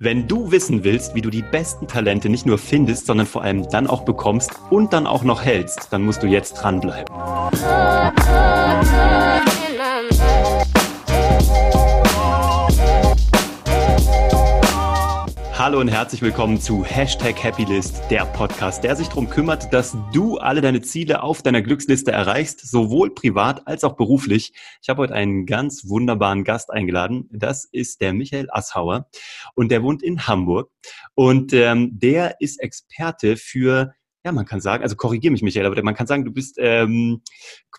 Wenn du wissen willst, wie du die besten Talente nicht nur findest, sondern vor allem dann auch bekommst und dann auch noch hältst, dann musst du jetzt dranbleiben. Hallo und herzlich willkommen zu Hashtag Happylist, der Podcast, der sich darum kümmert, dass du alle deine Ziele auf deiner Glücksliste erreichst, sowohl privat als auch beruflich. Ich habe heute einen ganz wunderbaren Gast eingeladen. Das ist der Michael Asshauer und der wohnt in Hamburg und ähm, der ist Experte für ja, man kann sagen, also korrigiere mich, Michael, aber man kann sagen, du bist ähm,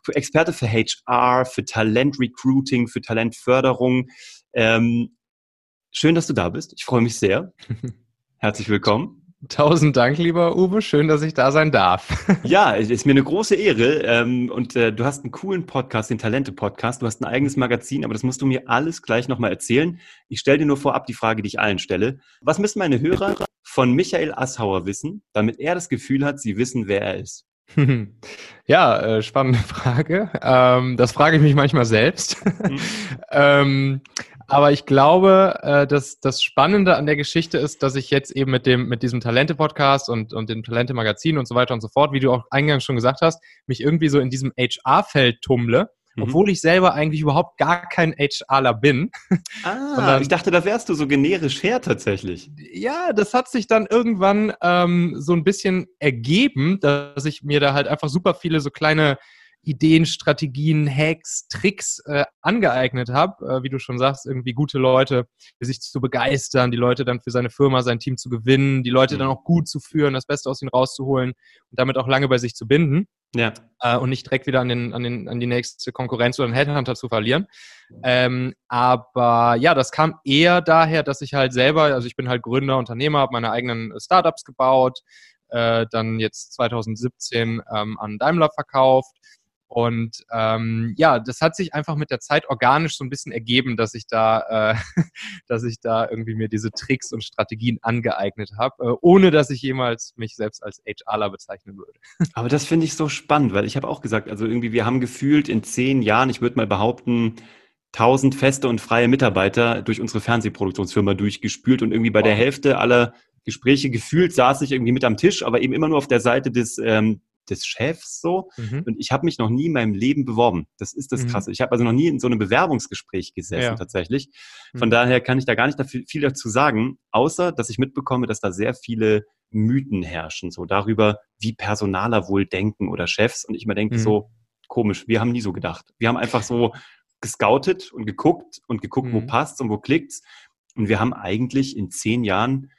Experte für HR, für Talentrecruiting, für Talentförderung. Ähm, Schön, dass du da bist. Ich freue mich sehr. Herzlich willkommen. Tausend Dank, lieber Uwe. Schön, dass ich da sein darf. ja, es ist mir eine große Ehre. Ähm, und äh, du hast einen coolen Podcast, den Talente-Podcast. Du hast ein eigenes Magazin, aber das musst du mir alles gleich nochmal erzählen. Ich stelle dir nur vorab die Frage, die ich allen stelle. Was müssen meine Hörer von Michael Asshauer wissen, damit er das Gefühl hat, sie wissen, wer er ist? Ja, äh, spannende Frage. Ähm, das frage ich mich manchmal selbst. Mhm. ähm, aber ich glaube, äh, dass das Spannende an der Geschichte ist, dass ich jetzt eben mit dem mit diesem Talente-Podcast und, und dem Talente-Magazin und so weiter und so fort, wie du auch eingangs schon gesagt hast, mich irgendwie so in diesem HR-Feld tummle, mhm. obwohl ich selber eigentlich überhaupt gar kein HRler bin. Ah, Sondern, ich dachte, da wärst du so generisch her tatsächlich. Ja, das hat sich dann irgendwann ähm, so ein bisschen ergeben, dass ich mir da halt einfach super viele so kleine Ideen, Strategien, Hacks, Tricks äh, angeeignet habe, äh, wie du schon sagst, irgendwie gute Leute für sich zu begeistern, die Leute dann für seine Firma, sein Team zu gewinnen, die Leute dann mhm. auch gut zu führen, das Beste aus ihnen rauszuholen und damit auch lange bei sich zu binden. Ja. Äh, und nicht direkt wieder an, den, an, den, an die nächste Konkurrenz oder einen Headhunter zu verlieren. Ähm, aber ja, das kam eher daher, dass ich halt selber, also ich bin halt Gründer, Unternehmer, habe meine eigenen Startups gebaut, äh, dann jetzt 2017 ähm, an Daimler verkauft und ähm, ja, das hat sich einfach mit der Zeit organisch so ein bisschen ergeben, dass ich da, äh, dass ich da irgendwie mir diese Tricks und Strategien angeeignet habe, äh, ohne dass ich jemals mich selbst als HRler bezeichnen würde. Aber das finde ich so spannend, weil ich habe auch gesagt, also irgendwie wir haben gefühlt in zehn Jahren, ich würde mal behaupten, tausend feste und freie Mitarbeiter durch unsere Fernsehproduktionsfirma durchgespült und irgendwie bei der Hälfte aller Gespräche gefühlt saß ich irgendwie mit am Tisch, aber eben immer nur auf der Seite des ähm, des Chefs so. Mhm. Und ich habe mich noch nie in meinem Leben beworben. Das ist das mhm. Krasse. Ich habe also noch nie in so einem Bewerbungsgespräch gesessen ja. tatsächlich. Von mhm. daher kann ich da gar nicht viel dazu sagen, außer dass ich mitbekomme, dass da sehr viele Mythen herrschen, so darüber, wie Personaler wohl denken oder Chefs. Und ich immer denke, so mhm. komisch, wir haben nie so gedacht. Wir haben einfach so gescoutet und geguckt und geguckt, wo mhm. passt und wo klickt's. Und wir haben eigentlich in zehn Jahren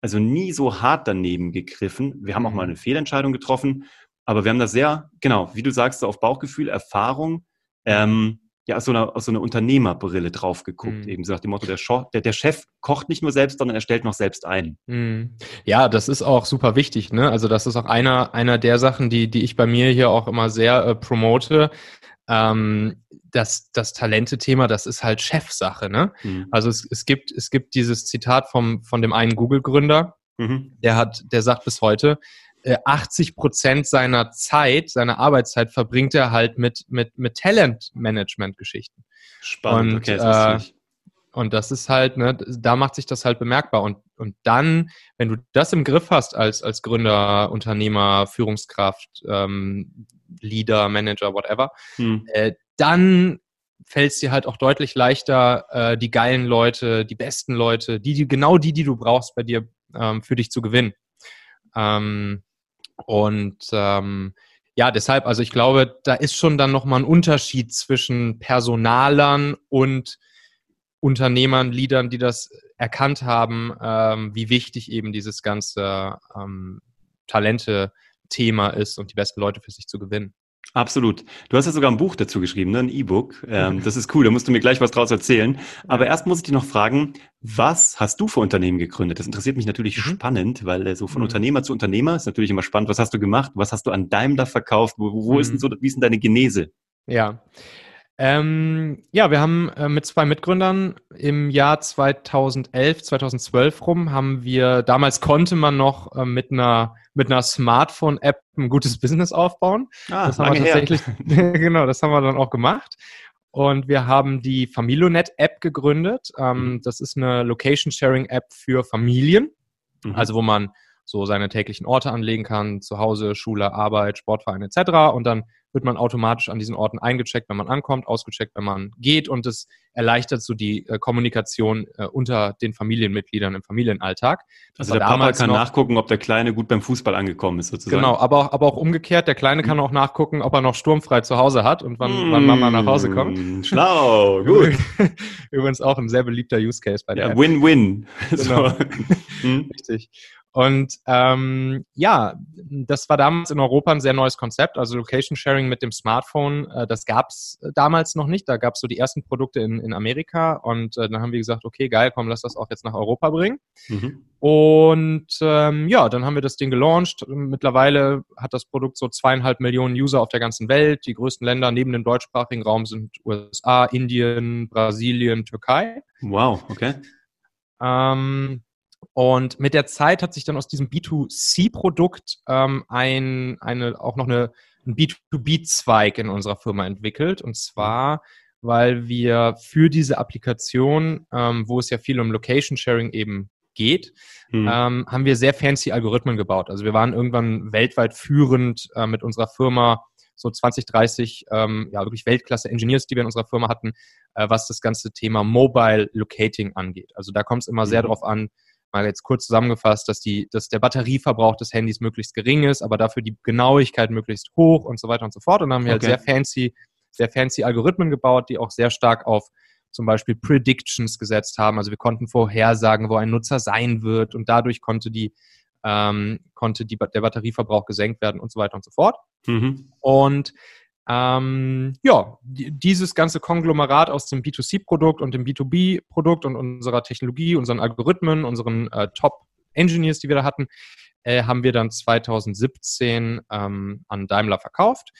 also nie so hart daneben gegriffen. Wir haben auch mal mhm. eine Fehlentscheidung getroffen, aber wir haben da sehr, genau, wie du sagst, so auf Bauchgefühl, Erfahrung, ähm, ja, aus so einer, aus so einer Unternehmerbrille drauf geguckt, mhm. eben so nach dem Motto, der, der, der, Chef kocht nicht nur selbst, sondern er stellt noch selbst ein. Mhm. Ja, das ist auch super wichtig, ne? Also das ist auch einer, einer der Sachen, die, die ich bei mir hier auch immer sehr äh, promote. Ähm, das, das Talente-Thema, das ist halt Chefsache, ne? Mhm. Also es, es gibt, es gibt dieses Zitat vom, von dem einen Google-Gründer, mhm. der hat, der sagt bis heute, 80 äh, Prozent seiner Zeit, seiner Arbeitszeit verbringt er halt mit, mit, mit Talent-Management-Geschichten. Spannend, und, okay, das äh, und das ist halt, ne, da macht sich das halt bemerkbar. Und, und dann, wenn du das im Griff hast als, als Gründer, Unternehmer, Führungskraft, ähm, Leader, Manager, whatever, hm. äh, dann fällt es dir halt auch deutlich leichter, äh, die geilen Leute, die besten Leute, die, die, genau die, die du brauchst, bei dir ähm, für dich zu gewinnen. Ähm, und ähm, ja, deshalb, also ich glaube, da ist schon dann nochmal ein Unterschied zwischen Personalern und Unternehmern, Leadern, die das erkannt haben, ähm, wie wichtig eben dieses ganze ähm, Talente-Thema ist und die besten Leute für sich zu gewinnen. Absolut. Du hast ja sogar ein Buch dazu geschrieben, ne? ein E-Book. Ähm, das ist cool, da musst du mir gleich was draus erzählen. Aber erst muss ich dich noch fragen, was hast du für Unternehmen gegründet? Das interessiert mich natürlich mhm. spannend, weil äh, so von mhm. Unternehmer zu Unternehmer ist natürlich immer spannend. Was hast du gemacht? Was hast du an Daimler verkauft? Wo, wo mhm. ist denn so, wie ist denn deine Genese? Ja. Ähm, ja, wir haben äh, mit zwei Mitgründern im Jahr 2011, 2012 rum, haben wir, damals konnte man noch äh, mit einer, mit einer Smartphone-App ein gutes Business aufbauen. Ah, das haben wir tatsächlich, genau, das haben wir dann auch gemacht. Und wir haben die Familionet-App gegründet. Ähm, mhm. das ist eine Location-Sharing-App für Familien, mhm. also wo man so seine täglichen Orte anlegen kann, zu Hause, Schule, Arbeit, Sportverein etc. Und dann wird man automatisch an diesen Orten eingecheckt, wenn man ankommt, ausgecheckt, wenn man geht und es erleichtert so die äh, Kommunikation äh, unter den Familienmitgliedern im Familienalltag. Das also der Papa kann noch, nachgucken, ob der Kleine gut beim Fußball angekommen ist sozusagen. Genau, aber auch, aber auch umgekehrt, der Kleine kann hm. auch nachgucken, ob er noch sturmfrei zu Hause hat und wann, mmh, wann Mama nach Hause kommt. Hm, schlau, gut. Übrigens auch ein sehr beliebter Use Case bei der Ja, Win-Win. Genau. so. Hm. Richtig. Und ähm, ja, das war damals in Europa ein sehr neues Konzept. Also Location Sharing mit dem Smartphone, äh, das gab es damals noch nicht. Da gab es so die ersten Produkte in, in Amerika. Und äh, dann haben wir gesagt, okay, geil, komm, lass das auch jetzt nach Europa bringen. Mhm. Und ähm, ja, dann haben wir das Ding gelauncht. Mittlerweile hat das Produkt so zweieinhalb Millionen User auf der ganzen Welt. Die größten Länder neben dem deutschsprachigen Raum sind USA, Indien, Brasilien, Türkei. Wow, okay. Ähm, und mit der Zeit hat sich dann aus diesem B2C-Produkt ähm, ein, eine, auch noch eine, ein B2B-Zweig in unserer Firma entwickelt. Und zwar, weil wir für diese Applikation, ähm, wo es ja viel um Location Sharing eben geht, mhm. ähm, haben wir sehr fancy Algorithmen gebaut. Also wir waren irgendwann weltweit führend äh, mit unserer Firma, so 20, 30, ähm, ja, wirklich Weltklasse-Engineers, die wir in unserer Firma hatten, äh, was das ganze Thema Mobile Locating angeht. Also da kommt es immer mhm. sehr darauf an, mal jetzt kurz zusammengefasst, dass, die, dass der Batterieverbrauch des Handys möglichst gering ist, aber dafür die Genauigkeit möglichst hoch und so weiter und so fort. Und dann haben wir halt okay. halt sehr fancy, sehr fancy Algorithmen gebaut, die auch sehr stark auf zum Beispiel Predictions gesetzt haben. Also wir konnten vorhersagen, wo ein Nutzer sein wird und dadurch konnte die ähm, konnte die, der Batterieverbrauch gesenkt werden und so weiter und so fort. Mhm. Und ähm, ja, dieses ganze Konglomerat aus dem B2C-Produkt und dem B2B-Produkt und unserer Technologie, unseren Algorithmen, unseren äh, Top-Engineers, die wir da hatten, äh, haben wir dann 2017 ähm, an Daimler verkauft.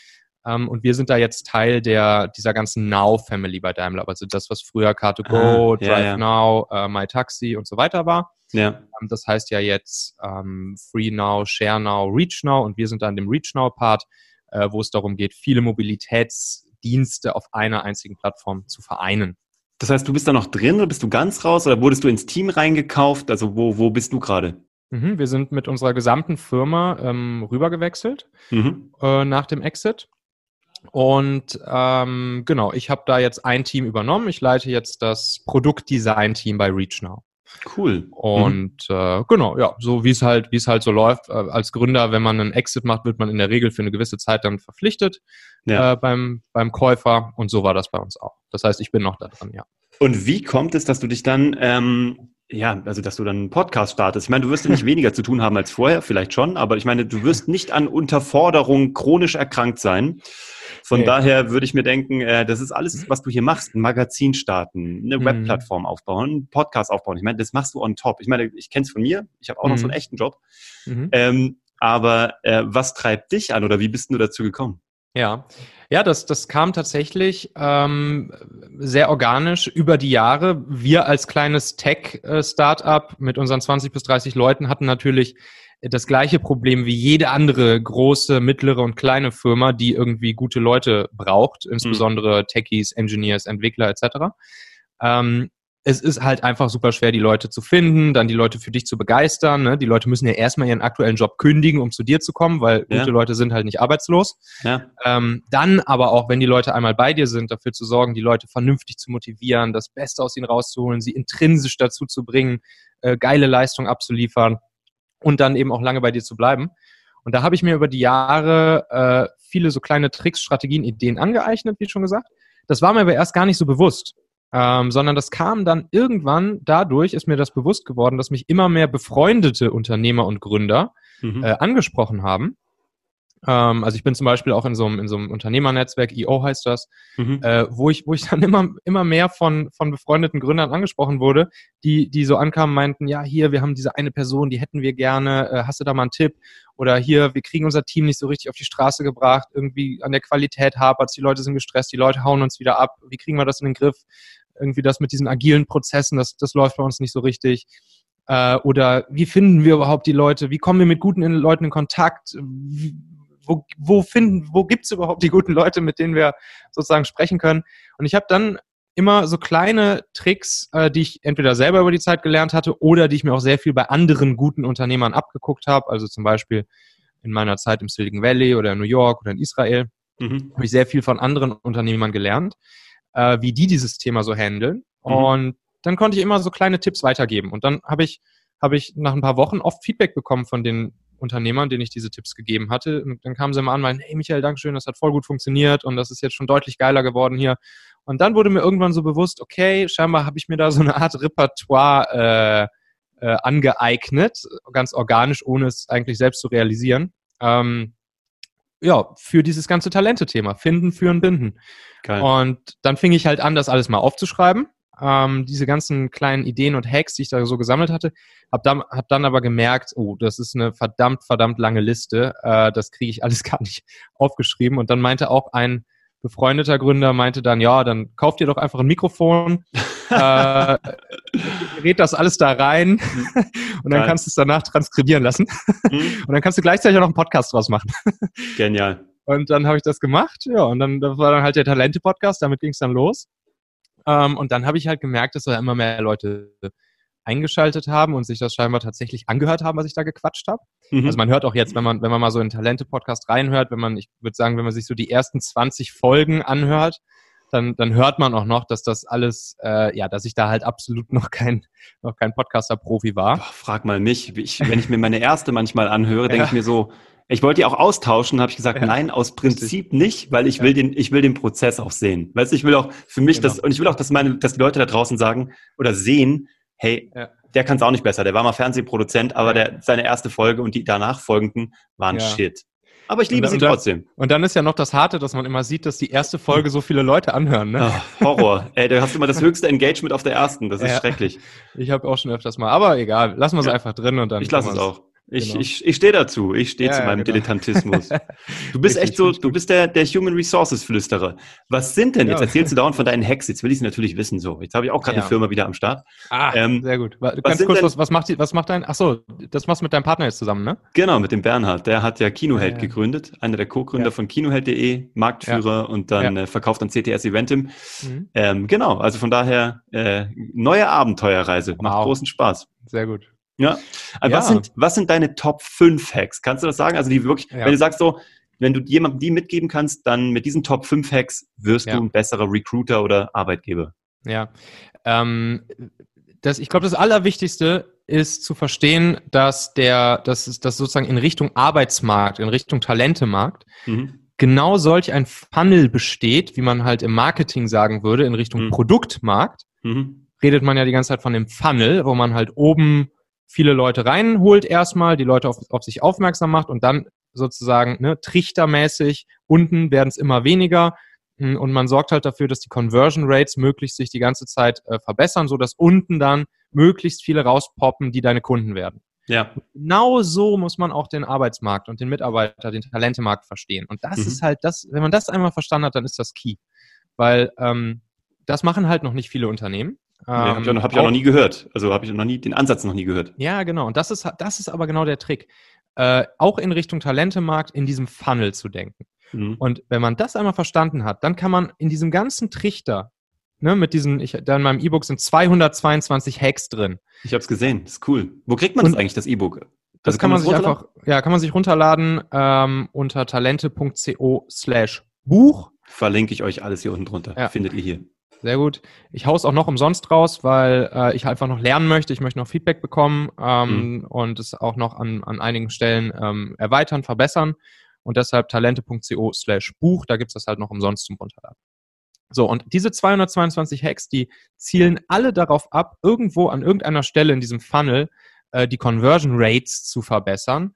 Ähm, und wir sind da jetzt Teil der, dieser ganzen Now-Family bei Daimler. Also das, was früher Car2Go, ah, Drive ja, ja. Now, MyTaxi und so weiter war. Ja. Ähm, das heißt ja jetzt ähm, Free Now, Share Now, Reach Now und wir sind dann dem Reach Now-Part äh, wo es darum geht, viele Mobilitätsdienste auf einer einzigen Plattform zu vereinen. Das heißt, du bist da noch drin oder bist du ganz raus oder wurdest du ins Team reingekauft? Also wo, wo bist du gerade? Mhm, wir sind mit unserer gesamten Firma ähm, rübergewechselt mhm. äh, nach dem Exit. Und ähm, genau, ich habe da jetzt ein Team übernommen. Ich leite jetzt das Produktdesign-Team bei ReachNow. Cool. Mhm. Und mhm. äh, genau, ja, so wie es halt, wie es halt so läuft. Äh, als Gründer, wenn man einen Exit macht, wird man in der Regel für eine gewisse Zeit dann verpflichtet ja. äh, beim, beim Käufer. Und so war das bei uns auch. Das heißt, ich bin noch da dran, ja. Und wie kommt es, dass du dich dann ähm, ja, also dass du dann einen Podcast startest. Ich meine, du wirst ja nicht weniger zu tun haben als vorher, vielleicht schon, aber ich meine, du wirst nicht an Unterforderung chronisch erkrankt sein. Von nee. daher würde ich mir denken, äh, das ist alles, was du hier machst. Ein Magazin starten, eine mhm. Webplattform aufbauen, einen Podcast aufbauen. Ich meine, das machst du on top. Ich meine, ich kenne es von mir. Ich habe auch mhm. noch so einen mhm. echten Job. Mhm. Ähm, aber äh, was treibt dich an oder wie bist du dazu gekommen? Ja, ja, das, das kam tatsächlich ähm, sehr organisch über die Jahre. Wir als kleines Tech-Startup mit unseren 20 bis 30 Leuten hatten natürlich das gleiche Problem wie jede andere große, mittlere und kleine Firma, die irgendwie gute Leute braucht, insbesondere mhm. Techies, Engineers, Entwickler etc. Ähm, es ist halt einfach super schwer, die Leute zu finden, dann die Leute für dich zu begeistern. Ne? Die Leute müssen ja erstmal ihren aktuellen Job kündigen, um zu dir zu kommen, weil ja. gute Leute sind halt nicht arbeitslos. Ja. Ähm, dann aber auch, wenn die Leute einmal bei dir sind, dafür zu sorgen, die Leute vernünftig zu motivieren, das Beste aus ihnen rauszuholen, sie intrinsisch dazu zu bringen, äh, geile Leistung abzuliefern und dann eben auch lange bei dir zu bleiben. Und da habe ich mir über die Jahre äh, viele so kleine Tricks, Strategien, Ideen angeeignet, wie schon gesagt. Das war mir aber erst gar nicht so bewusst, ähm, sondern das kam dann irgendwann dadurch, ist mir das bewusst geworden, dass mich immer mehr befreundete Unternehmer und Gründer mhm. äh, angesprochen haben ähm, also ich bin zum Beispiel auch in so einem, in so einem Unternehmernetzwerk, IO heißt das, mhm. äh, wo, ich, wo ich dann immer, immer mehr von, von befreundeten Gründern angesprochen wurde, die, die so ankamen, meinten, ja, hier, wir haben diese eine Person, die hätten wir gerne, äh, hast du da mal einen Tipp? Oder hier, wir kriegen unser Team nicht so richtig auf die Straße gebracht, irgendwie an der Qualität hapert die Leute sind gestresst, die Leute hauen uns wieder ab, wie kriegen wir das in den Griff? Irgendwie das mit diesen agilen Prozessen, das, das läuft bei uns nicht so richtig. Äh, oder wie finden wir überhaupt die Leute? Wie kommen wir mit guten Leuten in Kontakt? Wie, wo, wo finden, wo gibt's überhaupt die guten Leute, mit denen wir sozusagen sprechen können? Und ich habe dann immer so kleine Tricks, äh, die ich entweder selber über die Zeit gelernt hatte oder die ich mir auch sehr viel bei anderen guten Unternehmern abgeguckt habe. Also zum Beispiel in meiner Zeit im Silicon Valley oder in New York oder in Israel mhm. habe ich sehr viel von anderen Unternehmern gelernt, äh, wie die dieses Thema so handeln. Mhm. Und dann konnte ich immer so kleine Tipps weitergeben. Und dann habe ich, habe ich nach ein paar Wochen oft Feedback bekommen von den Unternehmern, denen ich diese Tipps gegeben hatte. Und dann kamen sie immer an, meinen, hey Michael, Dankeschön, das hat voll gut funktioniert und das ist jetzt schon deutlich geiler geworden hier. Und dann wurde mir irgendwann so bewusst, okay, scheinbar habe ich mir da so eine Art Repertoire äh, äh, angeeignet, ganz organisch, ohne es eigentlich selbst zu realisieren. Ähm, ja, für dieses ganze Talente-Thema. Finden, führen, binden. Geil. Und dann fing ich halt an, das alles mal aufzuschreiben ähm, diese ganzen kleinen Ideen und Hacks, die ich da so gesammelt hatte, habe dann, hab dann aber gemerkt, oh, das ist eine verdammt, verdammt lange Liste, äh, das kriege ich alles gar nicht aufgeschrieben. Und dann meinte auch ein befreundeter Gründer, meinte dann, ja, dann kauft ihr doch einfach ein Mikrofon, äh, red das alles da rein und dann Geil. kannst du es danach transkribieren lassen. Mhm. Und dann kannst du gleichzeitig auch noch einen Podcast draus machen. Genial. Und dann habe ich das gemacht, ja, und dann das war dann halt der Talente-Podcast, damit ging es dann los. Ähm, und dann habe ich halt gemerkt, dass da immer mehr Leute eingeschaltet haben und sich das scheinbar tatsächlich angehört haben, was ich da gequatscht habe. Mhm. Also man hört auch jetzt, wenn man, wenn man mal so in Talente-Podcast reinhört, wenn man, ich würde sagen, wenn man sich so die ersten 20 Folgen anhört, dann, dann hört man auch noch, dass das alles, äh, ja, dass ich da halt absolut noch kein, noch kein Podcaster-Profi war. Boah, frag mal mich. Ich, wenn ich mir meine erste manchmal anhöre, denke ja. ich mir so, ich wollte die auch austauschen, habe ich gesagt, ja. nein, aus Prinzip nicht, weil ich will den, ich will den Prozess auch sehen. Weißt du, ich will auch für mich genau. das, und ich will auch, dass meine, dass die Leute da draußen sagen oder sehen, hey, ja. der kann es auch nicht besser. Der war mal Fernsehproduzent, aber der, seine erste Folge und die danach folgenden waren Shit. Aber ich liebe dann, sie trotzdem. Und dann ist ja noch das Harte, dass man immer sieht, dass die erste Folge so viele Leute anhören. Ne? Oh, Horror. Ey, du hast immer das höchste Engagement auf der ersten. Das ist ja. schrecklich. Ich habe auch schon öfters mal. Aber egal, lassen wir es ja. einfach drin und dann. Ich lasse es auch. Ich, genau. ich, ich stehe dazu. Ich stehe ja, zu meinem ja, genau. Dilettantismus. Du bist echt so, du bist der, der Human Resources Flüsterer. Was sind denn, jetzt erzählst du dauernd von deinen Hacks, jetzt will ich sie natürlich wissen, so. Jetzt habe ich auch gerade eine Firma wieder am Start. Ah, ähm, sehr gut. Was Ganz kurz, denn, was, was, macht, was macht dein, ach so, das machst du mit deinem Partner jetzt zusammen, ne? Genau, mit dem Bernhard. Der hat ja Kinoheld gegründet, einer der Co-Gründer von Kinoheld.de, Marktführer und dann äh, verkauft an CTS Eventim. Mhm. Ähm, genau, also von daher, äh, neue Abenteuerreise. Macht wow. großen Spaß. Sehr gut. Ja. Also ja. Was, sind, was sind deine Top 5 Hacks? Kannst du das sagen? Also die wirklich, ja. wenn du sagst so, wenn du jemandem die mitgeben kannst, dann mit diesen Top 5 Hacks wirst ja. du ein besserer Recruiter oder Arbeitgeber. Ja. Ähm, das, ich glaube, das Allerwichtigste ist zu verstehen, dass der, dass es, dass sozusagen in Richtung Arbeitsmarkt, in Richtung Talentemarkt, mhm. genau solch ein Funnel besteht, wie man halt im Marketing sagen würde, in Richtung mhm. Produktmarkt. Mhm. Redet man ja die ganze Zeit von dem Funnel, wo man halt oben viele Leute reinholt erstmal, die Leute auf, auf sich aufmerksam macht und dann sozusagen ne, trichtermäßig unten werden es immer weniger hm, und man sorgt halt dafür, dass die Conversion Rates möglichst sich die ganze Zeit äh, verbessern, so dass unten dann möglichst viele rauspoppen, die deine Kunden werden. Ja. Genau so muss man auch den Arbeitsmarkt und den Mitarbeiter, den Talentemarkt verstehen. Und das mhm. ist halt das, wenn man das einmal verstanden hat, dann ist das Key. Weil ähm, das machen halt noch nicht viele Unternehmen. Nee, habe ich, auch, hab ich auch noch nie gehört. Also habe ich noch nie den Ansatz noch nie gehört. Ja, genau. Und das ist, das ist aber genau der Trick. Äh, auch in Richtung Talentemarkt in diesem Funnel zu denken. Mhm. Und wenn man das einmal verstanden hat, dann kann man in diesem ganzen Trichter, ne, mit diesen, ich, da in meinem E-Book sind 222 Hacks drin. Ich habe es gesehen, das ist cool. Wo kriegt man Und das eigentlich, das E-Book? Das also kann, man sich einfach, ja, kann man sich runterladen ähm, unter talente.co slash Buch. Verlinke ich euch alles hier unten drunter. Ja. Findet ihr hier. Sehr gut. Ich haue es auch noch umsonst raus, weil äh, ich einfach noch lernen möchte. Ich möchte noch Feedback bekommen ähm, mhm. und es auch noch an, an einigen Stellen ähm, erweitern, verbessern. Und deshalb talente.co slash Buch, da gibt es das halt noch umsonst zum Runterladen. So, und diese 222 Hacks, die zielen alle darauf ab, irgendwo an irgendeiner Stelle in diesem Funnel äh, die Conversion Rates zu verbessern,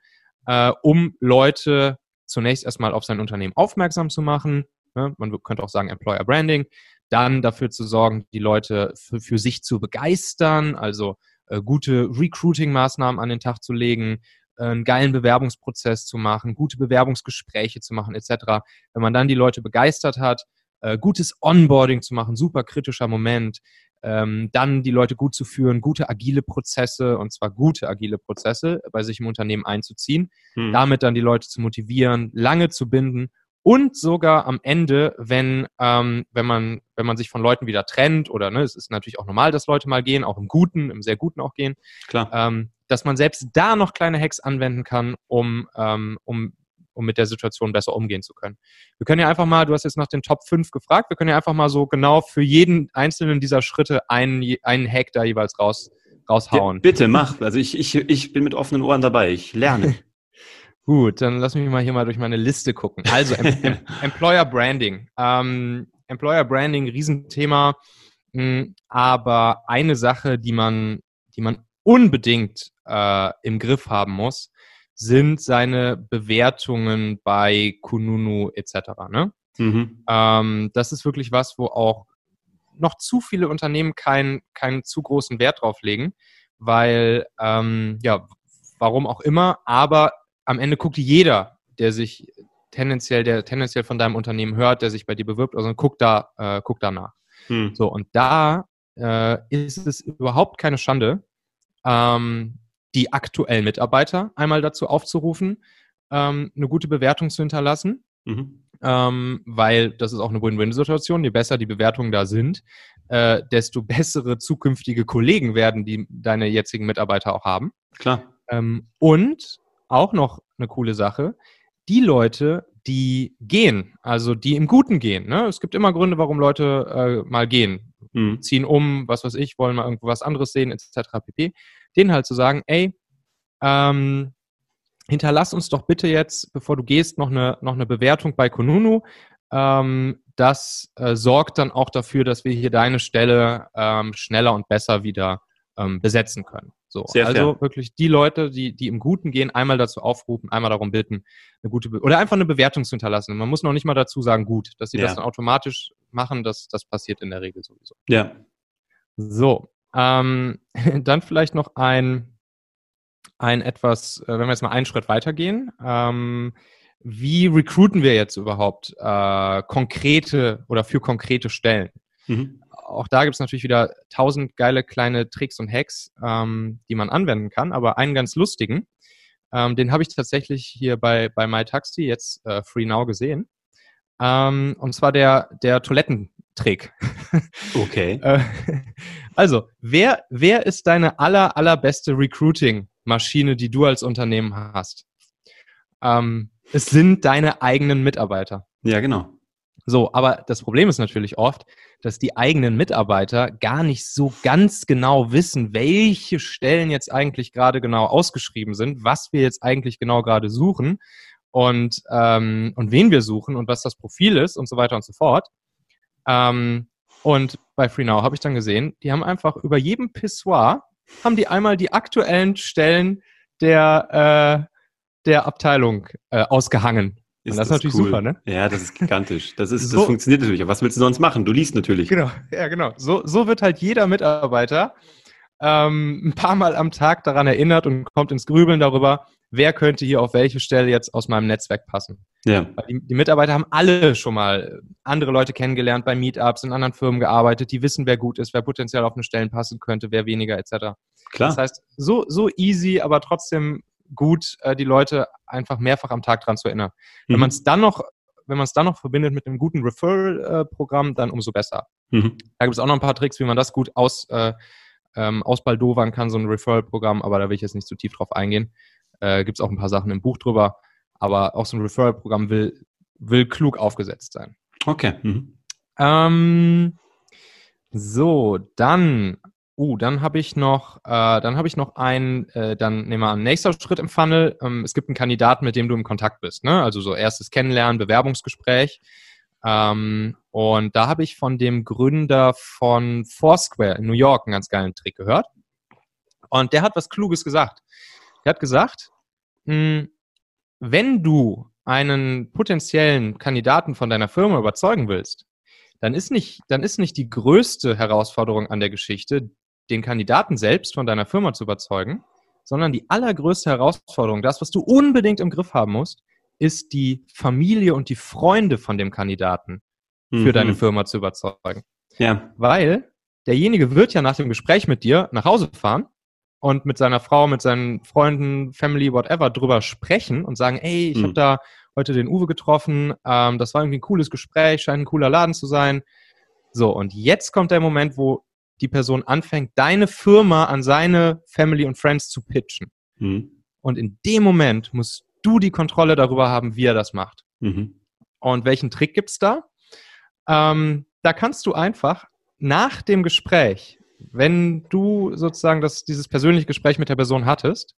äh, um Leute zunächst erstmal auf sein Unternehmen aufmerksam zu machen. Ne? Man könnte auch sagen Employer Branding, dann dafür zu sorgen, die Leute für, für sich zu begeistern, also äh, gute Recruiting-Maßnahmen an den Tag zu legen, äh, einen geilen Bewerbungsprozess zu machen, gute Bewerbungsgespräche zu machen, etc. Wenn man dann die Leute begeistert hat, äh, gutes Onboarding zu machen, super kritischer Moment, ähm, dann die Leute gut zu führen, gute agile Prozesse und zwar gute agile Prozesse bei sich im Unternehmen einzuziehen, hm. damit dann die Leute zu motivieren, lange zu binden und sogar am Ende, wenn, ähm, wenn, man, wenn man sich von Leuten wieder trennt oder ne, es ist natürlich auch normal, dass Leute mal gehen, auch im Guten, im sehr Guten auch gehen, Klar. Ähm, dass man selbst da noch kleine Hacks anwenden kann, um, ähm, um, um mit der Situation besser umgehen zu können. Wir können ja einfach mal, du hast jetzt nach den Top 5 gefragt, wir können ja einfach mal so genau für jeden einzelnen dieser Schritte einen, einen Hack da jeweils raus, raushauen. Bitte, mach. Also ich, ich, ich bin mit offenen Ohren dabei. Ich lerne. Gut, dann lass mich mal hier mal durch meine Liste gucken. Also em em Employer Branding. Ähm, Employer Branding, Riesenthema. Mh, hm, aber eine Sache, die man, die man unbedingt äh, im Griff haben muss, sind seine Bewertungen bei Kununu etc. Ne? Mhm. Ähm, das ist wirklich was, wo auch noch zu viele Unternehmen keinen keinen zu großen Wert drauf legen, weil, ähm, ja, warum auch immer, aber am Ende guckt jeder, der sich tendenziell, der tendenziell von deinem Unternehmen hört, der sich bei dir bewirbt, also guckt da, äh, guckt danach. Hm. So, und da äh, ist es überhaupt keine Schande, ähm, die aktuellen Mitarbeiter einmal dazu aufzurufen, ähm, eine gute Bewertung zu hinterlassen. Mhm. Ähm, weil das ist auch eine Win-Win-Situation. Je besser die Bewertungen da sind, äh, desto bessere zukünftige Kollegen werden die deine jetzigen Mitarbeiter auch haben. Klar. Ähm, und auch noch eine coole Sache. Die Leute, die gehen, also die im Guten gehen. Ne? Es gibt immer Gründe, warum Leute äh, mal gehen, mhm. ziehen um, was weiß ich, wollen mal irgendwo was anderes sehen, etc. pp. Denen halt zu sagen, ey, ähm, hinterlass uns doch bitte jetzt, bevor du gehst, noch eine, noch eine Bewertung bei Konunu. Ähm, das äh, sorgt dann auch dafür, dass wir hier deine Stelle ähm, schneller und besser wieder ähm, besetzen können. So, Sehr also fair. wirklich die Leute, die, die im Guten gehen, einmal dazu aufrufen, einmal darum bitten, eine gute Be oder einfach eine Bewertung zu hinterlassen. Man muss noch nicht mal dazu sagen, gut, dass sie ja. das dann automatisch machen, das, das passiert in der Regel sowieso. Ja. So, ähm, dann vielleicht noch ein, ein etwas, äh, wenn wir jetzt mal einen Schritt weitergehen. Ähm, wie recruiten wir jetzt überhaupt äh, konkrete oder für konkrete Stellen? Mhm auch da gibt es natürlich wieder tausend geile kleine Tricks und Hacks, ähm, die man anwenden kann. Aber einen ganz lustigen, ähm, den habe ich tatsächlich hier bei, bei MyTaxi jetzt äh, Free Now gesehen. Ähm, und zwar der, der Toilettentrick. Okay. Äh, also, wer, wer ist deine aller, allerbeste Recruiting-Maschine, die du als Unternehmen hast? Ähm, es sind deine eigenen Mitarbeiter. Ja, genau. So, aber das Problem ist natürlich oft, dass die eigenen Mitarbeiter gar nicht so ganz genau wissen, welche Stellen jetzt eigentlich gerade genau ausgeschrieben sind, was wir jetzt eigentlich genau gerade suchen und, ähm, und wen wir suchen und was das Profil ist und so weiter und so fort. Ähm, und bei FreeNow habe ich dann gesehen, die haben einfach über jedem Pissoir haben die einmal die aktuellen Stellen der, äh, der Abteilung äh, ausgehangen. Ist das, das, ist natürlich cool. super, ne? Ja, das ist gigantisch. Das, ist, so, das funktioniert natürlich. Aber was willst du sonst machen? Du liest natürlich. Genau, ja, genau. So, so wird halt jeder Mitarbeiter ähm, ein paar Mal am Tag daran erinnert und kommt ins Grübeln darüber, wer könnte hier auf welche Stelle jetzt aus meinem Netzwerk passen. Ja. Die, die, Mitarbeiter haben alle schon mal andere Leute kennengelernt bei Meetups, in anderen Firmen gearbeitet, die wissen, wer gut ist, wer potenziell auf eine Stelle passen könnte, wer weniger etc. Klar. Das heißt, so, so easy, aber trotzdem gut, äh, die Leute einfach mehrfach am Tag dran zu erinnern. Mhm. Wenn man es dann noch wenn man es dann noch verbindet mit einem guten Referral-Programm, dann umso besser. Mhm. Da gibt es auch noch ein paar Tricks, wie man das gut aus, äh, ähm, ausbaldowern kann, so ein Referral-Programm, aber da will ich jetzt nicht zu tief drauf eingehen. Äh, gibt es auch ein paar Sachen im Buch drüber, aber auch so ein Referral-Programm will, will klug aufgesetzt sein. Okay. Mhm. Ähm, so, dann Uh, dann habe ich noch, äh, dann habe ich noch einen, äh, dann nehmen wir an, nächster Schritt im Funnel. Ähm, es gibt einen Kandidaten, mit dem du im Kontakt bist, ne? Also so erstes Kennenlernen, Bewerbungsgespräch. Ähm, und da habe ich von dem Gründer von Foursquare in New York einen ganz geilen Trick gehört. Und der hat was Kluges gesagt. Der hat gesagt, mh, hm, wenn du einen potenziellen Kandidaten von deiner Firma überzeugen willst, dann ist nicht, dann ist nicht die größte Herausforderung an der Geschichte, den Kandidaten selbst von deiner Firma zu überzeugen, sondern die allergrößte Herausforderung, das, was du unbedingt im Griff haben musst, ist die Familie und die Freunde von dem Kandidaten für mhm. deine Firma zu überzeugen. Ja. Weil derjenige wird ja nach dem Gespräch mit dir nach Hause fahren und mit seiner Frau, mit seinen Freunden, Family, whatever drüber sprechen und sagen, ey, ich Hm. habe da heute den Uwe getroffen, ähm, das war irgendwie ein cooles Gespräch, scheint ein cooler Laden zu sein. So, und jetzt kommt der Moment, wo die Person anfängt, deine Firma an seine Family und Friends zu pitchen. Mhm. Und in dem Moment musst du die Kontrolle darüber haben, wie er das macht. Mhm. Und welchen Trick gibt's da? Ähm, da kannst du einfach nach dem Gespräch, wenn du sozusagen das, dieses persönliche Gespräch mit der Person hattest,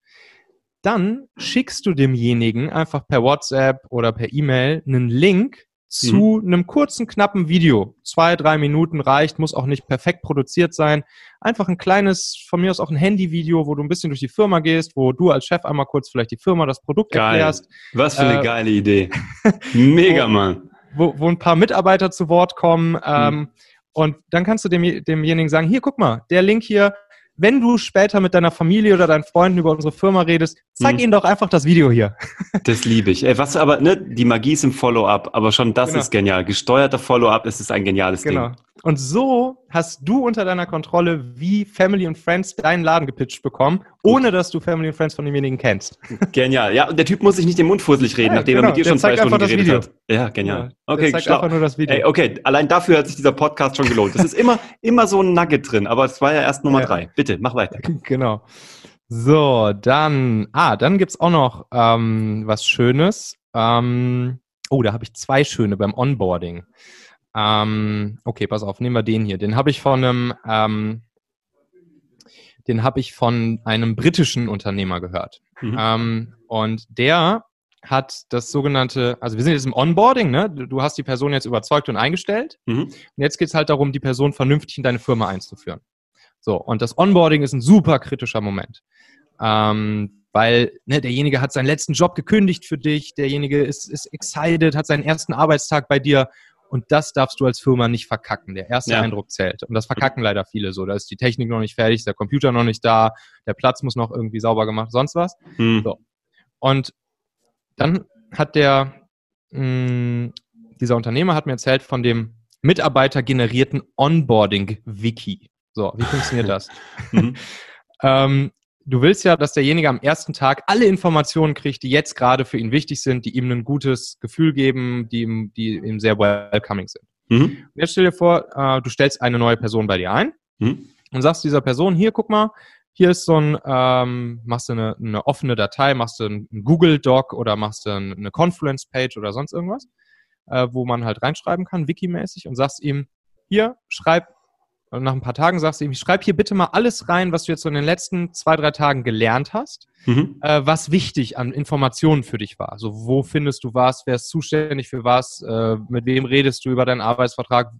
dann schickst du demjenigen einfach per WhatsApp oder per E-Mail einen Link zu einem kurzen, knappen Video. Zwei, drei Minuten reicht, muss auch nicht perfekt produziert sein. Einfach ein kleines, von mir aus auch ein Handyvideo, wo du ein bisschen durch die Firma gehst, wo du als Chef einmal kurz vielleicht die Firma, das Produkt Geil. erklärst, Was für eine Äh, geile Idee. Mega, wo- Mann. wo, wo ein paar Mitarbeiter zu Wort kommen. Ähm, Und dann kannst du dem, demjenigen sagen, hier, guck mal, der Link hier, wenn du später mit deiner Familie oder deinen Freunden über unsere Firma redest, zeig Mhm. ihnen doch einfach das Video hier. Das liebe ich. Ey, was aber, ne, die Magie ist im Follow-up, aber schon das Genau. ist genial. Gesteuerter Follow-up ist es ein geniales Genau. Ding. Und so hast du unter deiner Kontrolle, wie Family und Friends deinen Laden gepitcht bekommen, ohne dass du Family und Friends von demjenigen kennst. Genial. Ja, und der Typ muss sich nicht den Mund fusselig reden, Ja, nachdem er genau. mit dir Der schon zwei Stunden geredet Video. hat. Ja, genial. Ja, okay, zeigt einfach nur das Video. Ey, okay, allein dafür hat sich dieser Podcast schon gelohnt. Das ist immer, immer so ein Nugget drin, aber es war ja erst Nummer Ja. drei. Bitte, mach weiter. Genau. So, dann, ah, dann gibt's auch noch ähm, was Schönes. Ähm, oh, da habe ich zwei schöne beim Onboarding. Ähm, okay, pass auf, nehmen wir den hier. Den habe ich von einem, ähm, den habe ich von einem britischen Unternehmer gehört. Mhm. Ähm, und der hat das sogenannte, also wir sind jetzt im Onboarding, ne? Du, hast die Person jetzt überzeugt und eingestellt. Mhm. Und jetzt geht es halt darum, die Person vernünftig in deine Firma einzuführen. So, und das Onboarding ist ein super kritischer Moment. Ähm, weil ne, derjenige hat seinen letzten Job gekündigt für dich, derjenige ist, ist excited, hat seinen ersten Arbeitstag bei dir und das darfst du als Firma nicht verkacken. Der erste Ja. Eindruck zählt. Und das verkacken leider viele so. Da ist die Technik noch nicht fertig, ist der Computer noch nicht da, der Platz muss noch irgendwie sauber gemacht, sonst was. Mhm. So. Und dann hat der, mh, dieser Unternehmer hat mir erzählt von dem mitarbeitergenerierten Onboarding-Wiki. So, wie funktioniert das? Mhm. ähm, du willst ja, dass derjenige am ersten Tag alle Informationen kriegt, die jetzt gerade für ihn wichtig sind, die ihm ein gutes Gefühl geben, die ihm, die ihm sehr welcoming sind. Mhm. Und jetzt stell dir vor, äh, du stellst eine neue Person bei dir ein Mhm. und sagst dieser Person, hier, guck mal, hier ist so ein, ähm, machst du eine, eine offene Datei, machst du einen Google Doc oder machst du ein- eine Confluence-Page oder sonst irgendwas, äh, wo man halt reinschreiben kann, wikimäßig, und sagst ihm, hier, schreib, und nach ein paar Tagen sagst du ihm, schreib hier bitte mal alles rein, was du jetzt so in den letzten zwei, drei Tagen gelernt hast, Mhm. äh, was wichtig an Informationen für dich war. Also wo findest du was, wer ist zuständig für was, äh, mit wem redest du über deinen Arbeitsvertrag,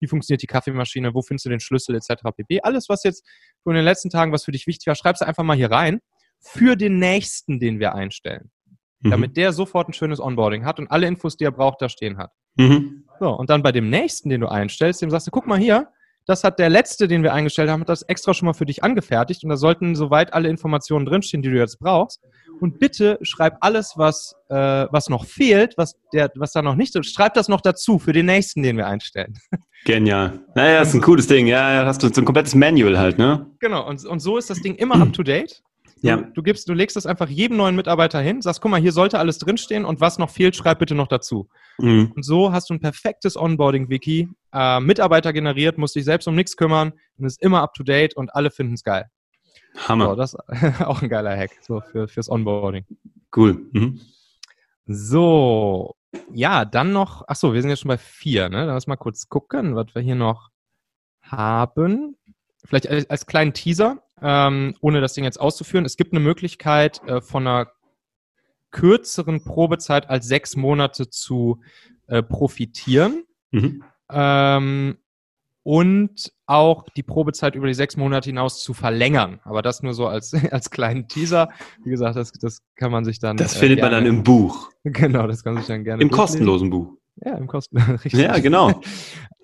wie funktioniert die Kaffeemaschine, wo findest du den Schlüssel etc. pp. Alles, was jetzt so in den letzten Tagen, was für dich wichtig war, schreibst du einfach mal hier rein für den nächsten, den wir einstellen, Mhm. damit der sofort ein schönes Onboarding hat und alle Infos, die er braucht, da stehen hat. Mhm. So, und dann bei dem nächsten, den du einstellst, dem sagst du, guck mal hier, das hat der letzte, den wir eingestellt haben, hat das extra schon mal für dich angefertigt und da sollten soweit alle Informationen drinstehen, die du jetzt brauchst. Und bitte schreib alles, was, äh, was noch fehlt, was, der, was da noch nicht so, schreib das noch dazu für den nächsten, den wir einstellen. Genial. Naja, ist ein cooles Ding. Ja, ja, hast du so ein komplettes Manual halt, ne? Genau, und, und so ist das Ding immer up to date. Du, Ja. du, gibst, du legst das einfach jedem neuen Mitarbeiter hin, sagst, guck mal, hier sollte alles drinstehen und was noch fehlt, schreib bitte noch dazu. Mhm. Und so hast du ein perfektes Onboarding-Wiki, äh, Mitarbeiter generiert, musst dich selbst um nichts kümmern und ist immer up to date und alle finden es geil. Hammer. So, das ist auch ein geiler Hack so für, fürs Onboarding. Cool. Mhm. So, ja, dann noch, ach so, wir sind jetzt schon bei vier, ne? Dann lass mal kurz gucken, was wir hier noch haben. Vielleicht als, als kleinen Teaser, ähm, ohne das Ding jetzt auszuführen. Es gibt eine Möglichkeit, äh, von einer kürzeren Probezeit als sechs Monate zu äh, profitieren. Mhm. Ähm, und auch die Probezeit über die sechs Monate hinaus zu verlängern. Aber das nur so als, als kleinen Teaser. Wie gesagt, das, das kann man sich dann. Das äh, findet man gerne- dann im Buch. Genau, das kann man sich dann gerne. Im durchlesen. kostenlosen Buch. Ja, im kostenlosen. Richtig. Ja, genau.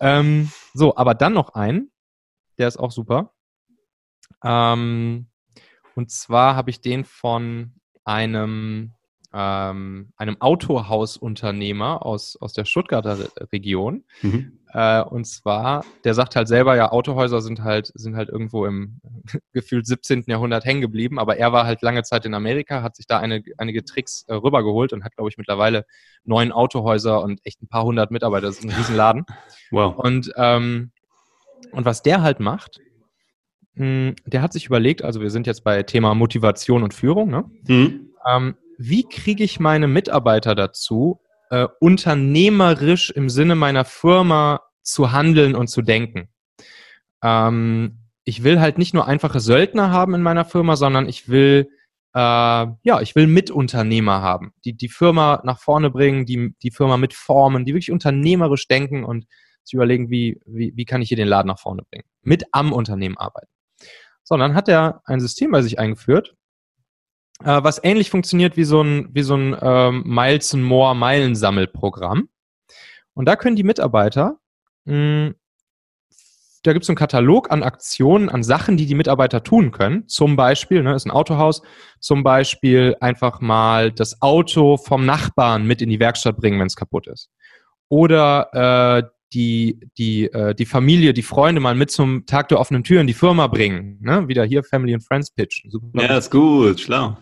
ähm, so, aber dann noch ein, der ist auch super. Ähm, und zwar habe ich den von einem ähm, einem Autohausunternehmer aus, aus der Stuttgarter Region. Mhm. Äh, und zwar, der sagt halt selber, ja, Autohäuser sind halt, sind halt irgendwo im gefühlt 17. Jahrhundert hängen geblieben, aber er war halt lange Zeit in Amerika, hat sich da eine, einige Tricks äh, rübergeholt und hat, glaube ich, mittlerweile neun Autohäuser und echt ein paar hundert Mitarbeiter. Das ist ein Riesenladen. Wow. Und, ähm, und was der halt macht, mh, hm, der hat sich überlegt, also wir sind jetzt bei Thema Motivation und Führung, ne? Mhm. Ähm, wie kriege ich meine Mitarbeiter dazu, äh, unternehmerisch im Sinne meiner Firma zu handeln und zu denken? Ähm, ich will halt nicht nur einfache Söldner haben in meiner Firma, sondern ich will äh, ja, ich will Mitunternehmer haben, die die Firma nach vorne bringen, die die Firma mitformen, die wirklich unternehmerisch denken und sich überlegen, wie, wie, wie kann ich hier den Laden nach vorne bringen. Mit am Unternehmen arbeiten. So, dann hat er ein System bei sich eingeführt, äh, was ähnlich funktioniert wie so ein, wie so ein ähm, Miles and More Meilensammelprogramm. Und da können die Mitarbeiter, mh, hm, da gibt es einen Katalog an Aktionen, an Sachen, die die Mitarbeiter tun können. Zum Beispiel, ne, ist ein Autohaus, zum Beispiel einfach mal das Auto vom Nachbarn mit in die Werkstatt bringen, wenn es kaputt ist. Oder äh, die, die, äh, die Familie, die Freunde mal mit zum Tag der offenen Tür in die Firma bringen. Ne? Wieder hier Family and Friends Pitch. Super. Ja, ist gut, schlau.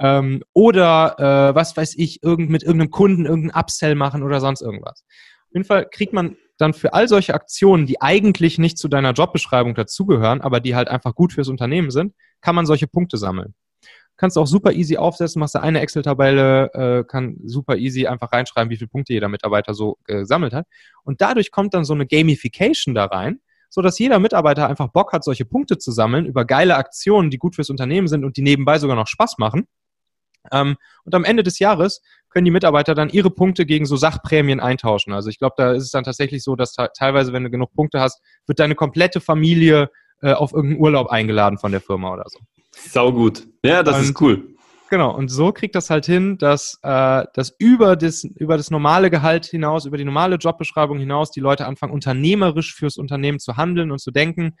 Ähm, oder äh, was weiß ich, irgend, mit irgendeinem Kunden irgendeinen Upsell machen oder sonst irgendwas. Auf jeden Fall kriegt man dann für all solche Aktionen, die eigentlich nicht zu deiner Jobbeschreibung dazugehören, aber die halt einfach gut fürs Unternehmen sind, kann man solche Punkte sammeln. Kannst du auch super easy aufsetzen, machst da eine Excel-Tabelle, äh, kann super easy einfach reinschreiben, wie viele Punkte jeder Mitarbeiter so äh, gesammelt hat. Und dadurch kommt dann so eine Gamification da rein, so dass jeder Mitarbeiter einfach Bock hat, solche Punkte zu sammeln über geile Aktionen, die gut fürs Unternehmen sind und die nebenbei sogar noch Spaß machen. Ähm, und am Ende des Jahres können die Mitarbeiter dann ihre Punkte gegen so Sachprämien eintauschen. Also ich glaube, da ist es dann tatsächlich so, dass teilweise, wenn du genug Punkte hast, wird deine komplette Familie äh, auf irgendeinen Urlaub eingeladen von der Firma oder so. Sau gut. Ja, das und, ist cool. Genau, und so kriegt das halt hin, dass, äh, dass über, das, über das normale Gehalt hinaus, über die normale Jobbeschreibung hinaus, die Leute anfangen, unternehmerisch fürs Unternehmen zu handeln und zu denken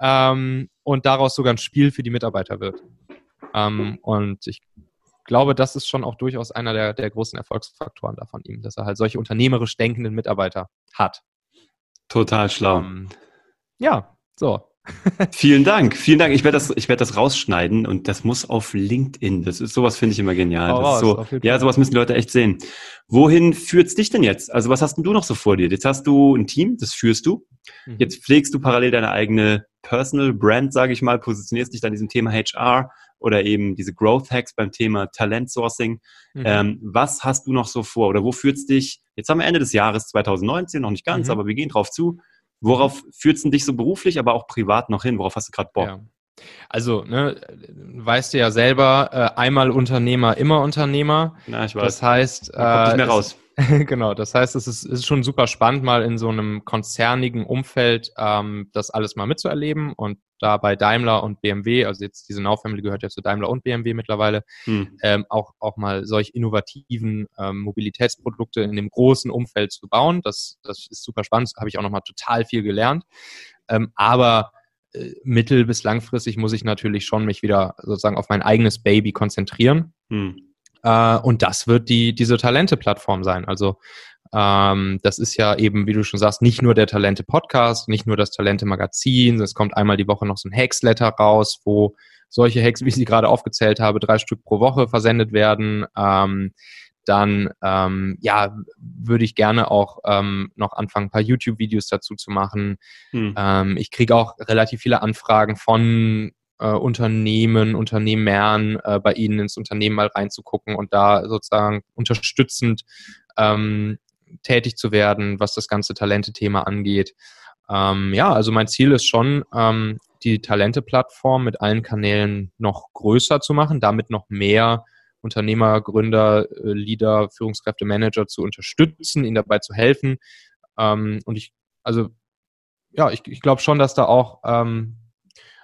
ähm, und daraus sogar ein Spiel für die Mitarbeiter wird. Ähm, und ich glaube, das ist schon auch durchaus einer der, der großen Erfolgsfaktoren da von ihm, dass er halt solche unternehmerisch denkenden Mitarbeiter hat. Total schlau. Ähm, ja, so. Vielen Dank, vielen Dank. Ich werde das, ich werde das rausschneiden und das muss auf LinkedIn. Das ist sowas finde ich immer genial. Oh, so, ja, sowas müssen die Leute echt sehen. Wohin führt's dich denn jetzt? Also was hast denn du noch so vor dir? Jetzt hast du ein Team, das führst du. Mhm. Jetzt pflegst du parallel deine eigene Personal Brand, sage ich mal, positionierst dich dann in diesem Thema HR oder eben diese Growth Hacks beim Thema Talent Sourcing. Mhm. Ähm, was hast du noch so vor oder wo führt's dich? Jetzt haben wir Ende des Jahres 2019, noch nicht ganz, mhm. aber wir gehen drauf zu. Worauf führt's denn dich so beruflich, aber auch privat noch hin? Worauf hast du gerade Bock? Ja. Also, ne, weißt du ja selber, äh, einmal Unternehmer, immer Unternehmer. Na, ich weiß. Das heißt, äh, nicht mehr raus. genau, das heißt, es ist, ist schon super spannend, mal in so einem konzernigen Umfeld ähm, das alles mal mitzuerleben und da bei Daimler und BMW, also jetzt diese Now Family gehört ja zu Daimler und BMW mittlerweile, hm. ähm, auch, auch mal solch innovativen ähm, Mobilitätsprodukte in dem großen Umfeld zu bauen. Das, das ist super spannend, habe ich auch nochmal total viel gelernt. Ähm, aber äh, mittel- bis langfristig muss ich natürlich schon mich wieder sozusagen auf mein eigenes Baby konzentrieren. Hm. Äh, und das wird die, diese Talente-Plattform sein. Also ähm, das ist ja eben, wie du schon sagst, nicht nur der Talente-Podcast, nicht nur das Talente-Magazin. Es kommt einmal die Woche noch so ein Hacks-Letter raus, wo solche Hacks, wie ich sie gerade aufgezählt habe, drei Stück pro Woche versendet werden. Ähm, dann ähm, ja, würde ich gerne auch ähm, noch anfangen, ein paar YouTube-Videos dazu zu machen. Hm. Ähm, ich kriege auch relativ viele Anfragen von äh, Unternehmen, Unternehmern äh, bei Ihnen ins Unternehmen mal reinzugucken und da sozusagen unterstützend ähm, tätig zu werden, was das ganze Talente-Thema angeht. Ähm, ja, also mein Ziel ist schon, ähm, die Talente-Plattform mit allen Kanälen noch größer zu machen, damit noch mehr Unternehmer, Gründer, äh, Leader, Führungskräfte, Manager zu unterstützen, ihnen dabei zu helfen. Ähm, und ich, also ja, ich, ich glaube schon, dass da auch ähm,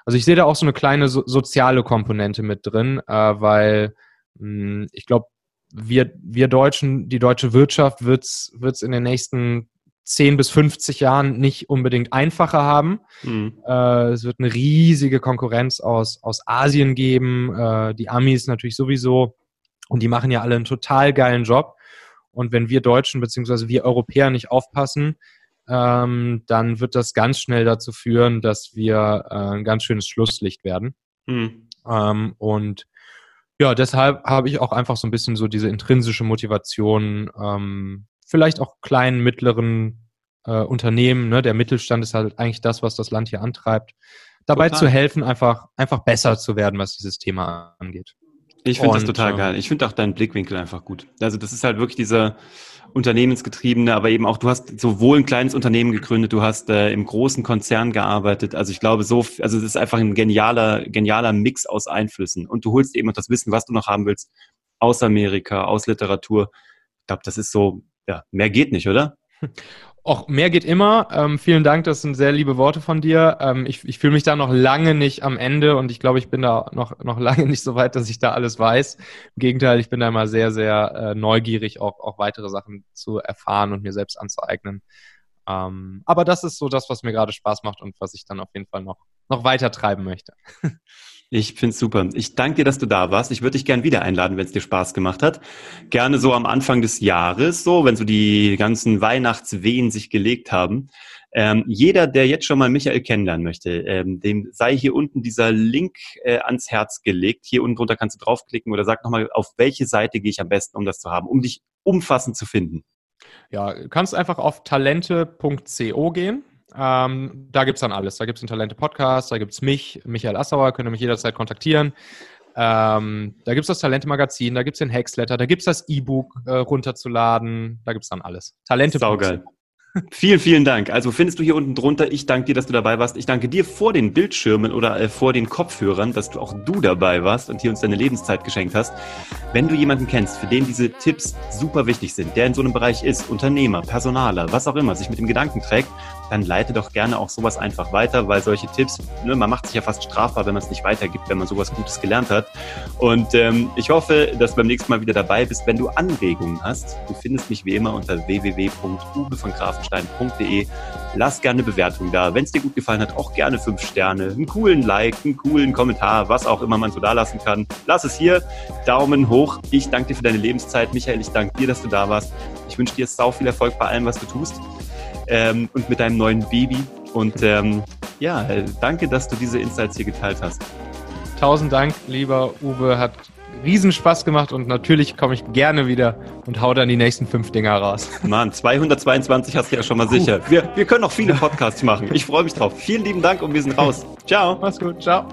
also ich sehe da auch so eine kleine so soziale Komponente mit drin, äh, weil mh, hm, ich glaube, wir, wir Deutschen, die deutsche Wirtschaft wird es in den nächsten 10 bis 50 Jahren nicht unbedingt einfacher haben. Mhm. Äh, es wird eine riesige Konkurrenz aus, aus Asien geben, äh, die Amis natürlich sowieso. Und die machen ja alle einen total geilen Job. Und wenn wir Deutschen beziehungsweise wir Europäer nicht aufpassen, ähm, dann wird das ganz schnell dazu führen, dass wir äh, ein ganz schönes Schlusslicht werden. Mhm. Ähm, und ja, deshalb habe ich auch einfach so ein bisschen so diese intrinsische Motivation, ähm, vielleicht auch kleinen, mittleren äh, Unternehmen, ne? der Mittelstand ist halt eigentlich das, was das Land hier antreibt, dabei total. zu helfen, einfach, einfach besser zu werden, was dieses Thema angeht. Ich finde das total ähm, geil. Ich finde auch deinen Blickwinkel einfach gut. Also das ist halt wirklich dieser unternehmensgetriebene, aber eben auch, du hast sowohl ein kleines Unternehmen gegründet, du hast äh, im großen Konzern gearbeitet. Also ich glaube, so, also es ist einfach ein genialer, genialer Mix aus Einflüssen. Und du holst eben noch das Wissen, was du noch haben willst, aus Amerika, aus Literatur. Ich glaube, das ist so, ja, mehr geht nicht, oder? Auch mehr geht immer. Ähm, vielen Dank, das sind sehr liebe Worte von dir. Ähm, ich ich fühle mich da noch lange nicht am Ende und ich glaube, ich bin da noch, noch lange nicht so weit, dass ich da alles weiß. Im Gegenteil, ich bin da immer sehr, sehr äh, neugierig, auch, auch weitere Sachen zu erfahren und mir selbst anzueignen. Ähm, aber das ist so das, was mir gerade Spaß macht und was ich dann auf jeden Fall noch, noch weiter treiben möchte. Ich finde es super. Ich danke dir, dass du da warst. Ich würde dich gern wieder einladen, wenn es dir Spaß gemacht hat. Gerne so am Anfang des Jahres, so wenn so die ganzen Weihnachtswehen sich gelegt haben. Ähm, jeder, der jetzt schon mal Michael kennenlernen möchte, ähm, dem sei hier unten dieser Link äh, ans Herz gelegt. Hier unten drunter kannst du draufklicken oder sag nochmal, auf welche Seite gehe ich am besten, um das zu haben, um dich umfassend zu finden. Ja, kannst einfach auf talente.co gehen. Ähm, da gibt es dann alles. Da gibt es einen Talente-Podcast, da gibt es mich, Michael Assauer, könnt ihr mich jederzeit kontaktieren. Ähm, da gibt es das Talente-Magazin, da gibt es den Hexletter, da gibt es das E-Book äh, runterzuladen, da gibt es dann alles. Talente. Saugeil. Vielen, vielen Dank. Also findest du hier unten drunter. Ich danke dir, dass du dabei warst. Ich danke dir vor den Bildschirmen oder äh, vor den Kopfhörern, dass du auch du dabei warst und hier uns deine Lebenszeit geschenkt hast. Wenn du jemanden kennst, für den diese Tipps super wichtig sind, der in so einem Bereich ist, Unternehmer, Personaler, was auch immer, sich mit dem Gedanken trägt, dann leite doch gerne auch sowas einfach weiter, weil solche Tipps, ne, man macht sich ja fast strafbar, wenn man es nicht weitergibt, wenn man sowas Gutes gelernt hat. Und ähm, ich hoffe, dass du beim nächsten Mal wieder dabei bist. Wenn du Anregungen hast, du findest mich wie immer unter www.ube von grafenstein.de. Lass gerne eine Bewertung da. Wenn es dir gut gefallen hat, auch gerne fünf Sterne, einen coolen Like, einen coolen Kommentar, was auch immer man so da lassen kann. Lass es hier. Daumen hoch. Ich danke dir für deine Lebenszeit. Michael, ich danke dir, dass du da warst. Ich wünsche dir sau viel Erfolg bei allem, was du tust ähm, und mit deinem neuen Baby. Und ähm, ja, danke, dass du diese Insights hier geteilt hast. Tausend Dank, lieber Uwe. Hat riesen Spaß gemacht und natürlich komme ich gerne wieder und hau dann die nächsten fünf Dinger raus. Mann, 222 hast du ja schon mal sicher. Wir, wir können noch viele Podcasts machen. Ich freue mich drauf. Vielen lieben Dank und wir sind raus. Ciao. Mach's gut. Ciao.